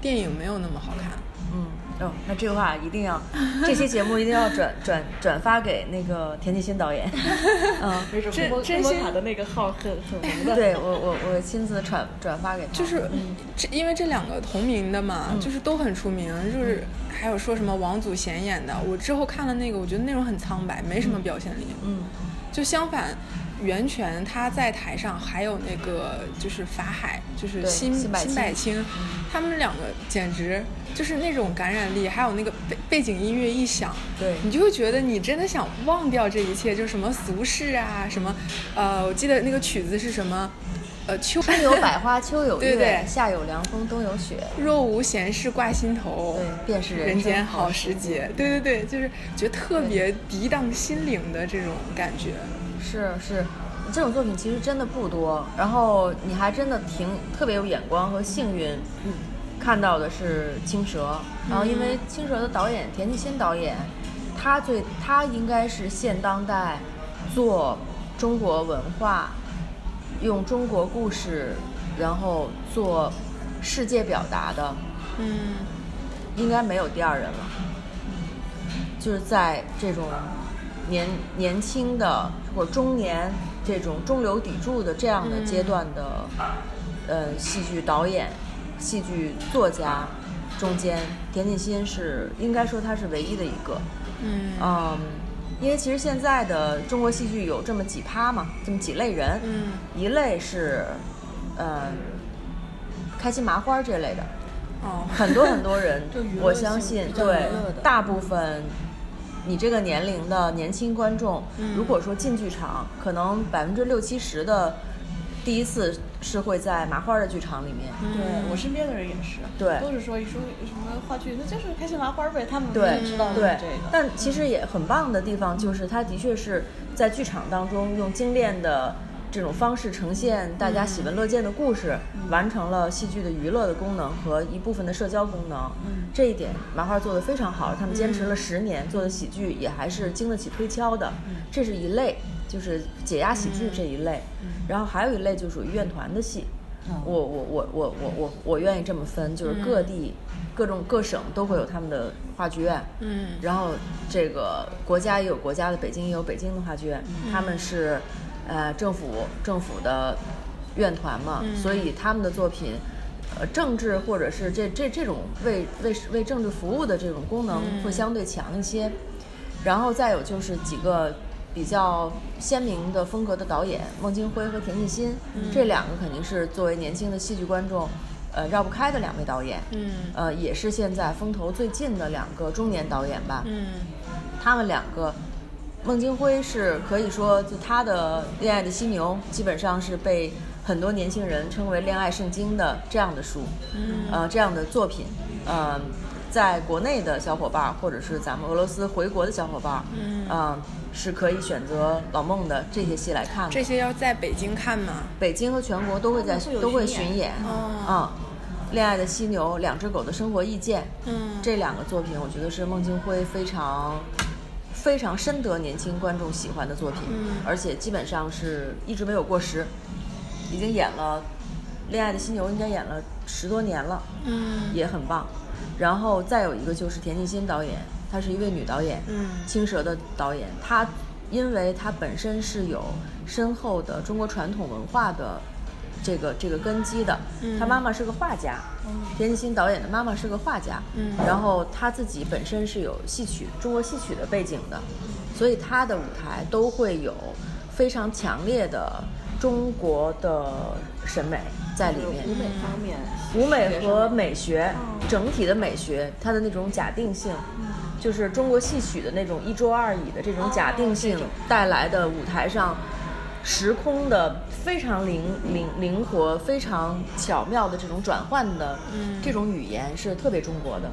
电影没有那么好看。嗯，哦，那这个话一定要，这期节目一定要转转转发给那个田沁鑫导演。嗯，没准真真心卡的那个号很很 红的。对我我我亲自转转发给他。就是这，因为这两个同名的嘛，嗯就是都很出名，就是还有说什么王祖贤演的，我之后看了那个，我觉得内容很苍白，没什么表现力。嗯就相反，袁泉他在台上，还有那个就是法海，就是对辛辛柏青，他们两个简直就是那种感染力，还有那个背背景音乐一响，对你就会觉得你真的想忘掉这一切，就是什么俗世啊，什么，呃，我记得那个曲子是什么，呃，秋春有百花，秋有 月，对对夏有凉风，冬有雪。若无闲事挂心头，对便是人人间好好时节。对对对，就是觉得特别涤荡心灵的这种感觉。是是，这种作品其实真的不多。然后你还真的挺特别有眼光和幸运，嗯看到的是《青蛇》。然后因为《青蛇》的导演田沁鑫导演，他最他应该是现当代做中国文化，用中国故事，然后做世界表达的，嗯应该没有第二人了。就是在这种年年轻的或者中年这种中流砥柱的这样的阶段的，呃，戏剧导演、戏剧作家中间，田沁鑫是应该说他是唯一的一个。嗯嗯，因为其实现在的中国戏剧有这么几趴嘛，这么几类人。嗯一类是，呃，开心麻花这类的，哦，很多很多人 我相信对大部分你这个年龄的年轻观众，嗯。如果说进剧场，可能百分之六七十的第一次是会在麻花的剧场里面。对我身边的人也是，对。都是说一说什么话剧，那就是开心麻花呗，他们对知道的对。这个。但其实也很棒的地方就是，它的确是在剧场当中用精炼的这种方式呈现大家喜闻乐见的故事，完成了戏剧的娱乐的功能和一部分的社交功能。这一点麻花做得非常好，他们坚持了十年，做的喜剧也还是经得起推敲的。这是一类，就是解压喜剧这一类。然后还有一类就属于院团的戏。我我我我我我我愿意这么分，就是各地、各种各省都会有他们的话剧院，嗯。然后这个国家也有国家的，北京也有北京的话剧院，他们是呃政府政府的院团嘛，所以他们的作品。呃，政治或者是这这这种为为为政治服务的这种功能会相对强一些，然后再有就是几个比较鲜明的风格的导演，孟京辉和田沁鑫，这两个肯定是作为年轻的戏剧观众，呃绕不开的两位导演，嗯呃也是现在风头最近的两个中年导演吧，嗯他们两个，孟京辉是可以说，就他的《恋爱的犀牛》基本上是被很多年轻人称为“恋爱圣经”的这样的书，嗯。呃，这样的作品，呃，在国内的小伙伴儿，或者是咱们俄罗斯回国的小伙伴儿，嗯。呃是可以选择老孟的这些戏来看的。这些要在北京看吗？北京和全国都会在都会巡演。巡演，哦。啊，恋爱的犀牛》《两只狗的生活意见》，嗯。这两个作品，我觉得是孟京辉非常非常深得年轻观众喜欢的作品，嗯。而且基本上是一直没有过时，已经演了《恋爱的犀牛》，应该演了十多年了，嗯。也很棒。然后再有一个就是田沁鑫导演，她是一位女导演，嗯青蛇的导演，她因为她本身是有深厚的中国传统文化的这个这个根基的，嗯。她妈妈是个画家，田沁鑫导演的妈妈是个画家，嗯。然后他自己本身是有戏曲中国戏曲的背景的，所以他的舞台都会有非常强烈的中国的审美在里面，舞美方面，舞美和美美学整体的美学，它的那种假定性，就是中国戏曲的那种一桌二椅的这种假定性带来的舞台上时空的非常灵灵灵活、非常巧妙的这种转换的这种语言是特别中国的。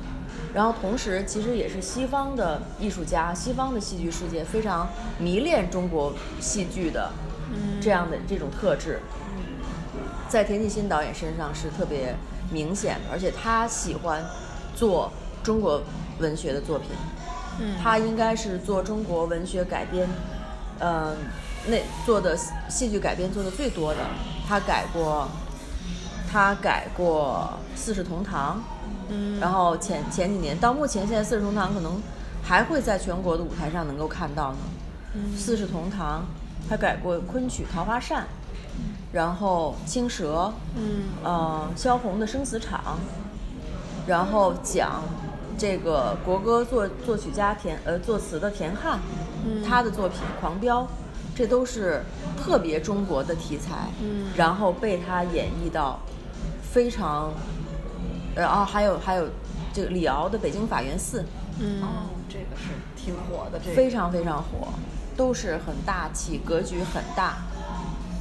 然后同时，其实也是西方的艺术家、西方的戏剧世界非常迷恋中国戏剧的这样的这种特质。在田沁鑫导演身上是特别明显的，而且他喜欢做中国文学的作品，嗯他应该是做中国文学改编，呃，那做的戏剧改编做的最多的。他改过，他改过《四世同堂》，嗯然后前前几年到目前，现在《四世同堂》可能还会在全国的舞台上能够看到呢。四世同堂》，他改过昆曲《桃花扇》，然后《青蛇》，嗯呃，萧红的《生死场》，然后讲这个国歌作作曲家田呃作词的田汉，他的作品《狂飙》，这都是特别中国的题材，嗯然后被他演绎到非常，然后还有还有这个李敖的《北京法源寺》，嗯哦，这个是挺火的，这个非常非常火，都是很大气，格局很大，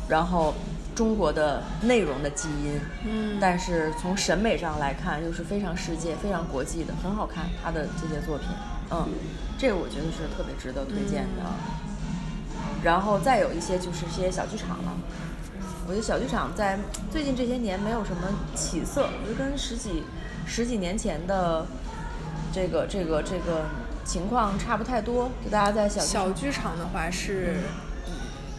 然后中国的内容的基因，嗯但是从审美上来看又是非常世界、非常国际的，很好看。他的这些作品，嗯，这个我觉得是特别值得推荐的。然后再有一些就是一些小剧场了，我觉得小剧场在最近这些年没有什么起色，我觉得跟十几十几年前的这个这个这个情况差不太多，就大家在小剧小场剧场的话是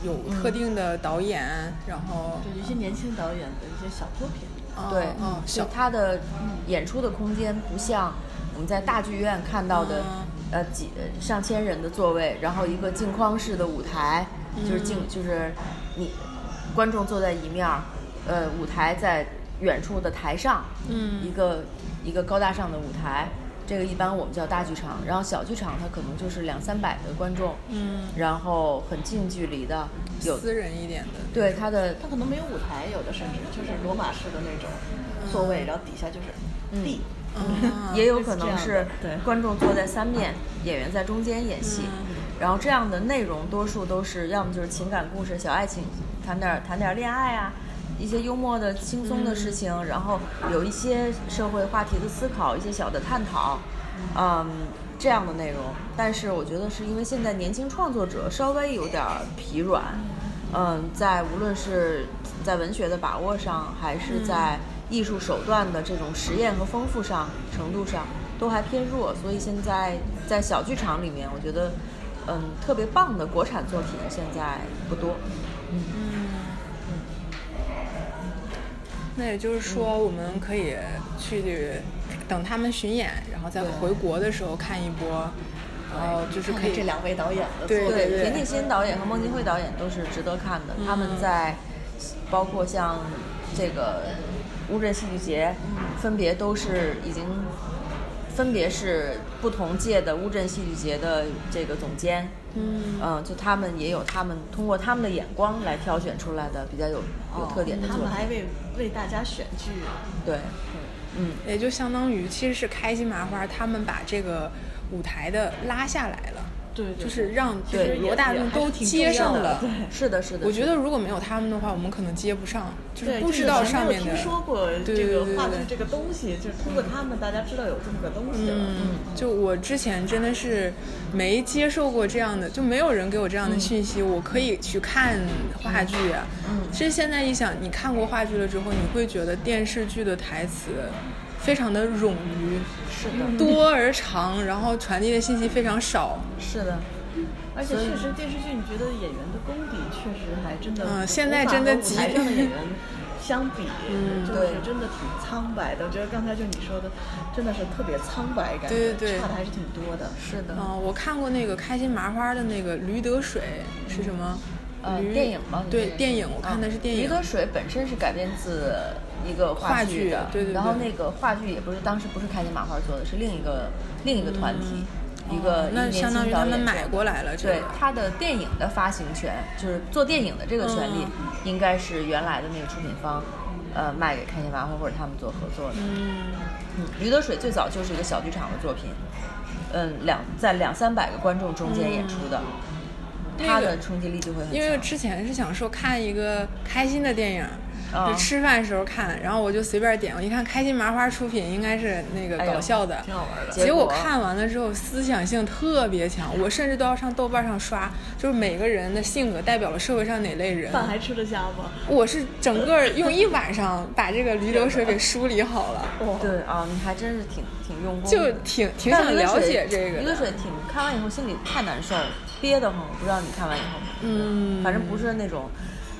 有特定的导演，然后对一些年轻导演的一些小作品，哦对，嗯，就小它的演出的空间不像我们在大剧院看到的，嗯呃几呃上千人的座位，然后一个镜框式的舞台，就是镜就是你观众坐在一面儿，呃舞台在远处的台上，嗯。一个一个高大上的舞台，这个一般我们叫大剧场，然后小剧场它可能就是两三百的观众，嗯。然后很近距离的有私人一点的，对它的它可能没有舞台，有的甚至就是罗马式的那种，座位，然后底下就是地。嗯也有可能是观众坐在三面，演员在中间演戏，然后这样的内容多数都是要么就是情感故事、小爱情，谈点儿谈点儿恋爱啊，一些幽默的、轻松的事情，然后有一些社会话题的思考，一些小的探讨，嗯，这样的内容。但是我觉得是因为现在年轻创作者稍微有点儿疲软，嗯，在无论是在文学的把握上，还是在艺术手段的这种实验和丰富上程度上，都还偏弱。所以现在在小剧场里面，我觉得，嗯，特别棒的国产作品现在不多。嗯，嗯那也就是说，我们可以去等他们巡演，然后再回国的时候看一波，然后就是可以这两位导演的作对，对对田沁鑫导演和孟京辉导演都是值得看的。他们在包括像这个乌镇戏剧节，分别都是已经分别是不同届的乌镇戏剧节的这个总监。嗯，就他们也有他们通过他们的眼光来挑选出来的比较有有特点的他作品。们还为为大家选剧，对，嗯，也就相当于其实是开心麻花他们把这个舞台的拉下来了，对对就是让对罗大众都接上了。是的，是的。我觉得如果没有他们的话，我们可能接不上，就是，不知道上面的。听说过对这个话剧这个东西，就是通过他们大家知道有这么个东西了。嗯，就我之前真的是没接受过这样的，就没有人给我这样的讯息，我可以去看话剧啊。嗯，其实现在一想，你看过话剧了之后，你会觉得电视剧的台词非常的冗余，是的，多而长，然后传递的信息非常少。是的。而且确实电视剧，你觉得演员的功底确实还真的，嗯现在真的极上的演员 相比，就是对真的挺苍白的。我觉得刚才就你说的，真的是特别苍白感，对对对差的还是挺多的。是的，嗯、我看过那个开心麻花的那个《驴得水》是什么？呃，电影吗？对，电影，我看的是电影。驴得水本身是改编自一个话剧剧的，对对对然后那个话剧也不是当时不是开心麻花做的，是另一个另一个团体，一个哦那相当于他们买过来了对他的电影的发行权，就是做电影的这个权利，嗯应该是原来的那个出品方，呃，卖给开心麻花或者他们做合作的。嗯，嗯，驴得水最早就是一个小剧场的作品，嗯，两在两三百个观众中间演出的，它的冲击力就会很强。因为之前是想说看一个开心的电影。啊就吃饭时候看，然后我就随便点，我一看开心麻花出品，应该是那个搞笑的，挺好玩的结果看完了之后，思想性特别强，我甚至都要上豆瓣上刷，就是每个人的性格代表了社会上哪类人。饭还吃得下吗？我是整个用一晚上把这个驴得水给梳理好了，对啊，你还真是挺挺用功，就挺挺想了解这个的。驴得水挺看完以后心里太难受，憋得慌。不知道你看完以后，嗯，反正不是那种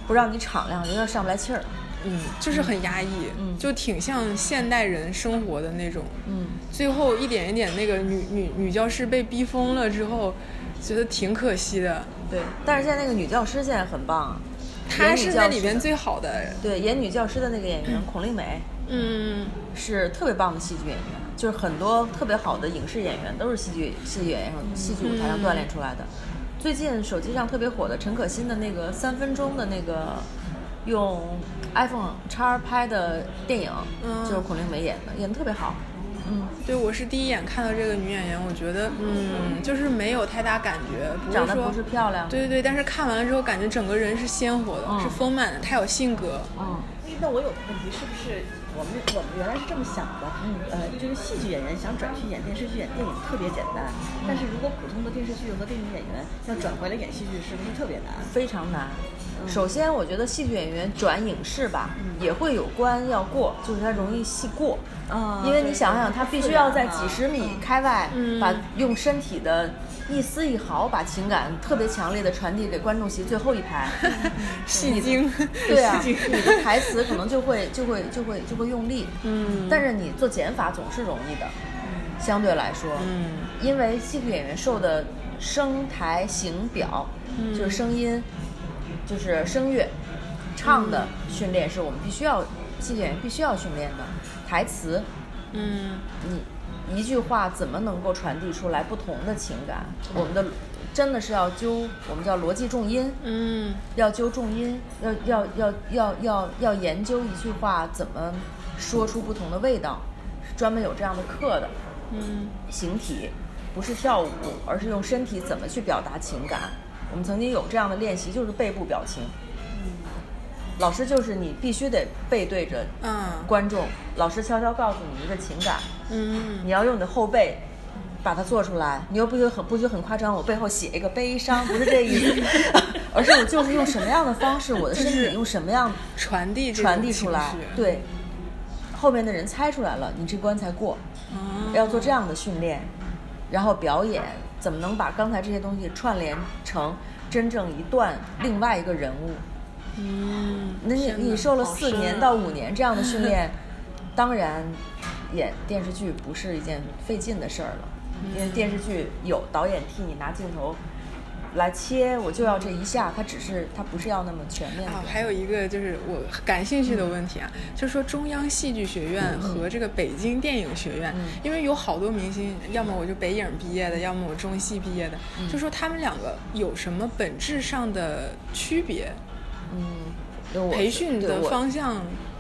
不让你敞亮，有点上不来气儿。嗯，就是很压抑，嗯就挺像现代人生活的那种。嗯，最后一点一点，那个女女女教师被逼疯了之后，觉得挺可惜的。对。但是现在那个女教师现在很棒，她是那里面最好的。对演女教师的那个演员孔令美嗯，是特别棒的戏剧演员，就是很多特别好的影视演员都是戏剧戏剧演员戏剧舞台上锻炼出来的。最近手机上特别火的陈可辛的那个三分钟的那个用 iPhone 叉拍的电影，嗯。就是孔令梅演的，演的特别好。嗯，对，我是第一眼看到这个女演员，我觉得，嗯，就是没有太大感觉，不是说长得不是漂亮，对对对，但是看完了之后，感觉整个人是鲜活的，嗯。是丰满的，她有性格。嗯，哎那我有个问题，是不是我们我们原来是这么想的？嗯呃，就是戏剧演员想转去演电视剧、演电影特别简单，但是如果普通的电视剧和电影演员要转回来演戏剧，是不是特别难？非常难。首先，我觉得戏剧演员转影视吧，也会有关要过，就是他容易戏过。啊因为你想想，他必须要在几十米开外，嗯把用身体的一丝一毫，把情感特别强烈的传递给观众席最后一排。戏精，对啊，你的台词可能就会就会就会就会用力。嗯，但是你做减法总是容易的，相对来说，嗯因为戏剧演员受的声台形表，就是声音，就是声乐，唱的训练是我们必须要戏剧演员必须要训练的。台词，嗯你一句话怎么能够传递出来不同的情感？我们的真的是要揪，我们叫逻辑重音，嗯要揪重音，要要要要要要研究一句话怎么说出不同的味道，是专门有这样的课的。嗯形体不是跳舞，而是用身体怎么去表达情感。我们曾经有这样的练习，就是背部表情。老师就是你必须得背对着嗯观众，老师悄悄告诉你一个情感，嗯你要用你的后背把它做出来。你又不许很不许很夸张，我背后写一个悲伤，不是这意思，而是我就是用什么样的方式，我的身体用什么样传递传递出来，对，后面的人猜出来了，你这关才过。哦要做这样的训练，然后表演怎么能把刚才这些东西串联成真正一段另外一个人物？嗯，那你你受了四年到五年这样的训练，当然演电视剧不是一件费劲的事儿了，因为电视剧有导演替你拿镜头来切，我就要这一下，它只是它不是要那么全面的。啊，还有一个就是我感兴趣的问题啊，就是说中央戏剧学院和这个北京电影学院，因为有好多明星，要么我就北影毕业的，要么我中戏毕业的，就说他们两个有什么本质上的区别？嗯，培训的方向，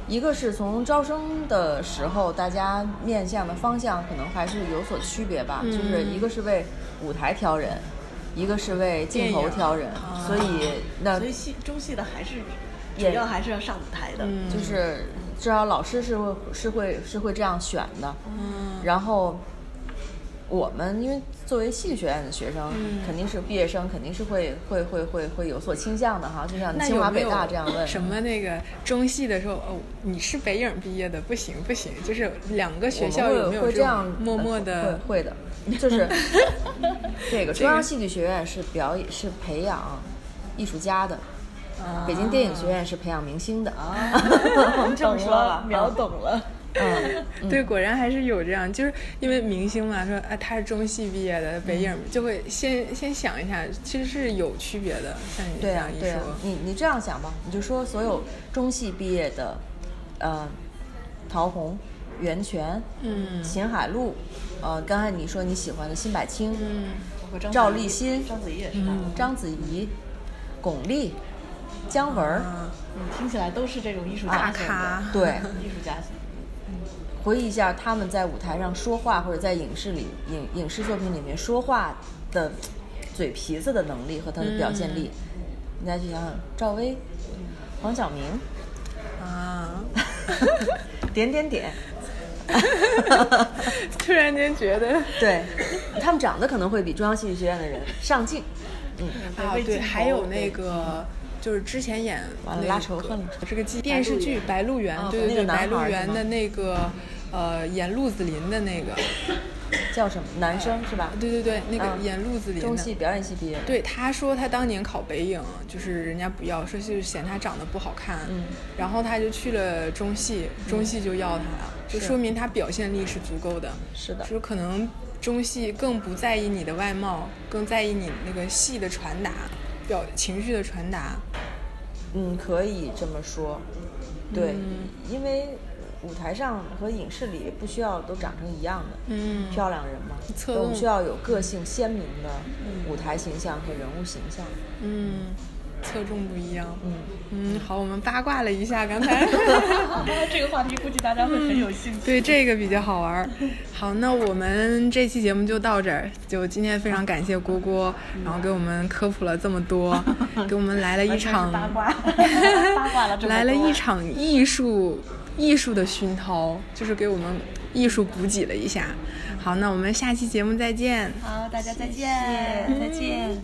一个是从招生的时候，大家面向的方向可能还是有所区别吧，嗯就是一个是为舞台挑人，一个是为镜头挑人，啊所以那所以戏中戏的还是主也要还是要上舞台的。嗯就是至少老师是会是会是会这样选的，嗯然后我们因为作为戏剧学院的学生，嗯肯定是毕业生，肯定是会会会会会有所倾向的哈，就像清华北大这样问，什么那个中戏的时候，哦，你是北影毕业的，不行不行，就是两个学校会有没有这样默默呃的？会会的，就是 这个中央戏剧学院是表演是培养艺术家的，啊北京电影学院是培养明星的。我们这么说了秒懂了。嗯，对，果然还是有这样，就是因为明星嘛，说啊他是中戏毕业的，北影就会先先想一下，其实是有区别的。像你这、样一说，你你这样想吧，你就说所有中戏毕业的，呃，陶虹、袁泉、嗯秦海璐，呃，刚才你说你喜欢的辛柏青、嗯赵立新章子怡也是吧？章子怡、巩俐、姜文儿。啊嗯，听起来都是这种艺术家大咖，对，艺术家型。回忆一下他们在舞台上说话，或者在影视里影影视作品里面说话的嘴皮子的能力和他的表现力。你再去想想赵薇、黄晓明，啊，点点点，突然间觉得 对他们长得可能会比中央戏剧学院的人上镜。嗯，啊，对，还有那个。就是之前演完了拉仇恨了这个电视剧《白鹿原》啊，对对对，那个白鹿原的那个呃演陆子霖的那个，叫什么？男生是吧？对对对，那个嗯演陆子霖的中戏，表演系毕业。对，他说他当年考北影，就是人家不要，说是嫌他长得不好看，嗯然后他就去了中戏，中戏就要他了，就说明他表现力是足够的。是的就是可能中戏更不在意你的外貌，更在意你那个戏的传达，表情绪的传达。嗯，可以这么说。对，嗯因为舞台上和影视里不需要都长成一样的。嗯，漂亮人嘛，侧我们需要有个性鲜明的舞台形象和人物形象。嗯，侧重不一样。嗯，嗯，好，我们八卦了一下刚才。这个话题估计大家会很有兴趣。对这个比较好玩儿。好，那我们这期节目就到这儿。就今天非常感谢郭郭，然后给我们科普了这么多，给我们来了一场八卦，八卦了来了一场艺术艺术的熏陶就是给我们艺术补给了一下。好那我们下期节目再见。好大家再见再见